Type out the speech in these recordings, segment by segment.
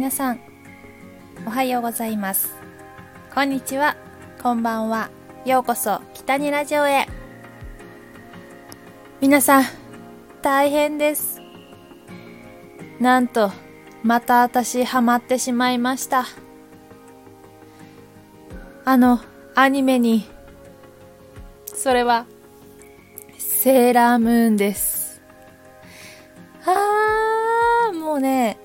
皆さんおはようございます。こんにちは。こんばんは。ようこそ北にラジオへ。皆さん大変です。なんとまた私ハマってしまいました。あのアニメにそれはセーラームーンです。あーもうね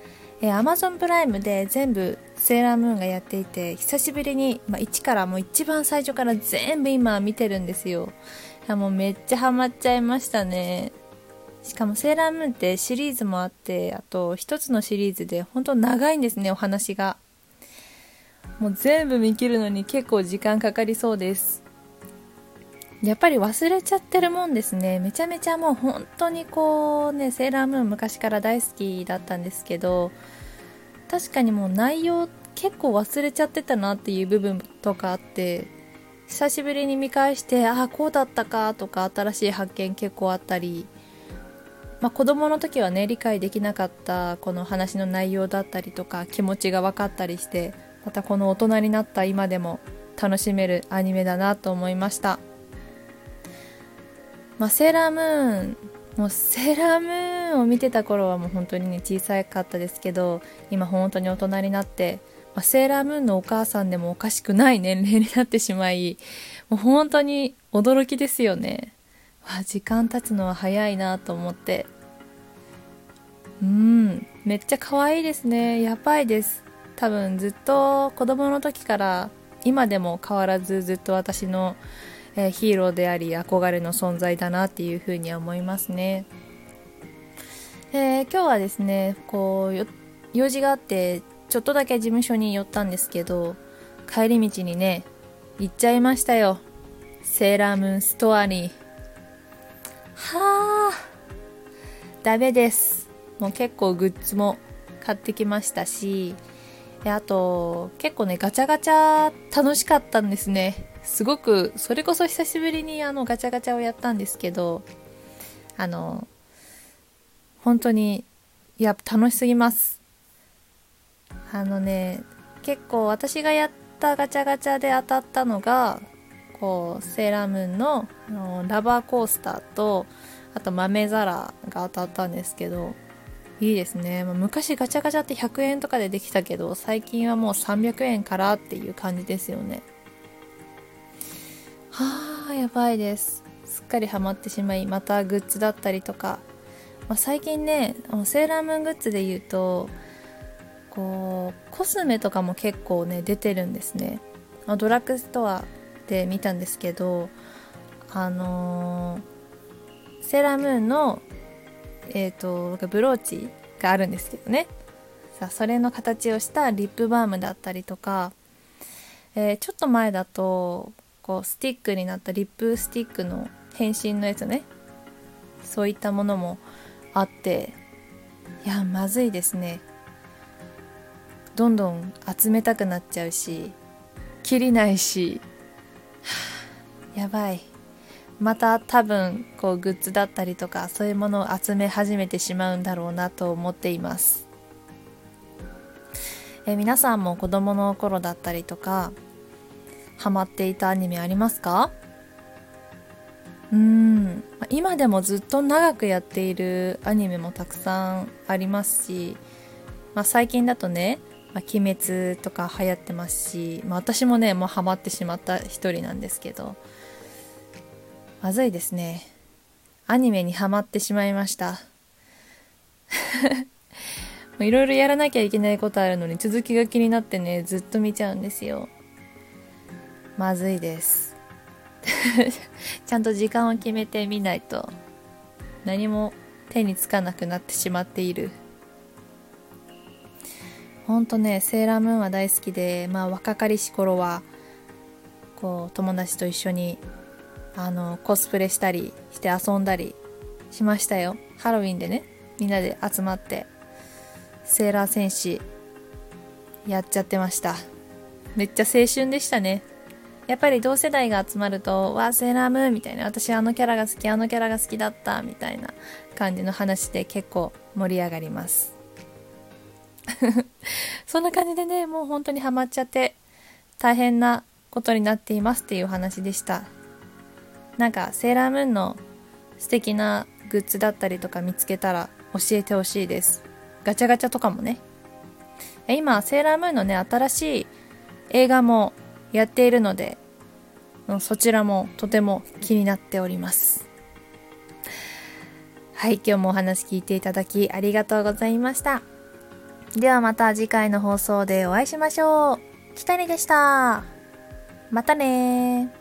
えー、Amazon プライムで全部セーラームーンがやっていて久しぶりに、まあ、1からもう一番最初から全部今見てるんですよ。いやもうめっちゃハマっちゃいましたね。しかもセーラームーンってシリーズもあってあと一つのシリーズで本当長いんですねお話が。もう全部見切るのに結構時間かかりそうです。やっぱり忘れちゃってるもんですねめちゃめちゃもう本当にこうねセーラームーン昔から大好きだったんですけど確かにもう内容結構忘れちゃってたなっていう部分とかあって久しぶりに見返してああこうだったかとか新しい発見結構あったりまあ、子供の時はね理解できなかったこの話の内容だったりとか気持ちが分かったりしてまたこの大人になった今でも楽しめるアニメだなと思いました。まあ、セーラームーンもうセーラームーンを見てた頃はもう本当にね小さかったですけど今本当に大人になって、まあ、セーラームーンのお母さんでもおかしくない年齢になってしまいもう本当に驚きですよね。わ時間経つのは早いなと思って。うんめっちゃ可愛いですね。やばいです。多分ずっと子供の時から今でも変わらずずっと私のえ、ヒーローであり憧れの存在だなっていうふうには思いますね。えー、今日はですねこう用事があってちょっとだけ事務所に寄ったんですけど帰り道にね行っちゃいましたよ。セーラームーンストアに。はあダメです。もう結構グッズも買ってきましたしあと結構ねガチャガチャ楽しかったんですね。すごくそれこそ久しぶりにあのガチャガチャをやったんですけどあの本当にいや楽しすぎます。あのね結構私がやったガチャガチャで当たったのがこうセーラームーンののラバーコースターとあと豆皿が当たったんですけどいいですね、ま昔ガチャガチャって100円とかでできたけど最近はもう300円からっていう感じですよね。はあやばいです。すっかりハマってしまいまたグッズだったりとか、まあ、最近ねセーラームーングッズで言うとこうコスメとかも結構ね出てるんですね。ドラッグストアで見たんですけどあのー、セーラームーンのえっ、ー、とブローチがあるんですけどね。さそれの形をしたリップバームだったりとか、えー、ちょっと前だとこうスティックになったリップスティックの変身のやつね。そういったものもあって。いやまずいですね。どんどん集めたくなっちゃうし切りないし、はあ、やばい。また多分こうグッズだったりとかそういうものを集め始めてしまうんだろうなと思っています。え皆さんも子供の頃だったりとかハマっていたアニメありますか？うん。今でもずっと長くやっているアニメもたくさんありますし、まあ、最近だとね「まあ、鬼滅」とか流行ってますし、まあ、私もねもうハマってしまった一人なんですけどまずいですね。アニメにハマってしまいました。いろいろやらなきゃいけないことあるのに続きが気になってねずっと見ちゃうんですよ。まずいです。ちゃんと時間を決めてみないと何も手につかなくなってしまっている。ほんとねセーラームーンは大好きでまあ若かりし頃はこう友達と一緒にあのコスプレしたりして遊んだりしましたよ。ハロウィンでねみんなで集まってセーラー戦士やっちゃってました。めっちゃ青春でしたね。やっぱり同世代が集まると、わーセーラームーンみたいな、私あのキャラが好き、あのキャラが好きだった、みたいな感じの話で結構盛り上がります。そんな感じでね、もう本当にハマっちゃって、大変なことになっていますっていうお話でした。なんか、セーラームーンの素敵なグッズだったりとか見つけたら教えてほしいです。ガチャガチャとかもね。今、セーラームーンのね、新しい映画もやっているので、そちらもとても気になっております。はい、今日もお話聞いていただきありがとうございました。ではまた次回の放送でお会いしましょう。きたりでした。またね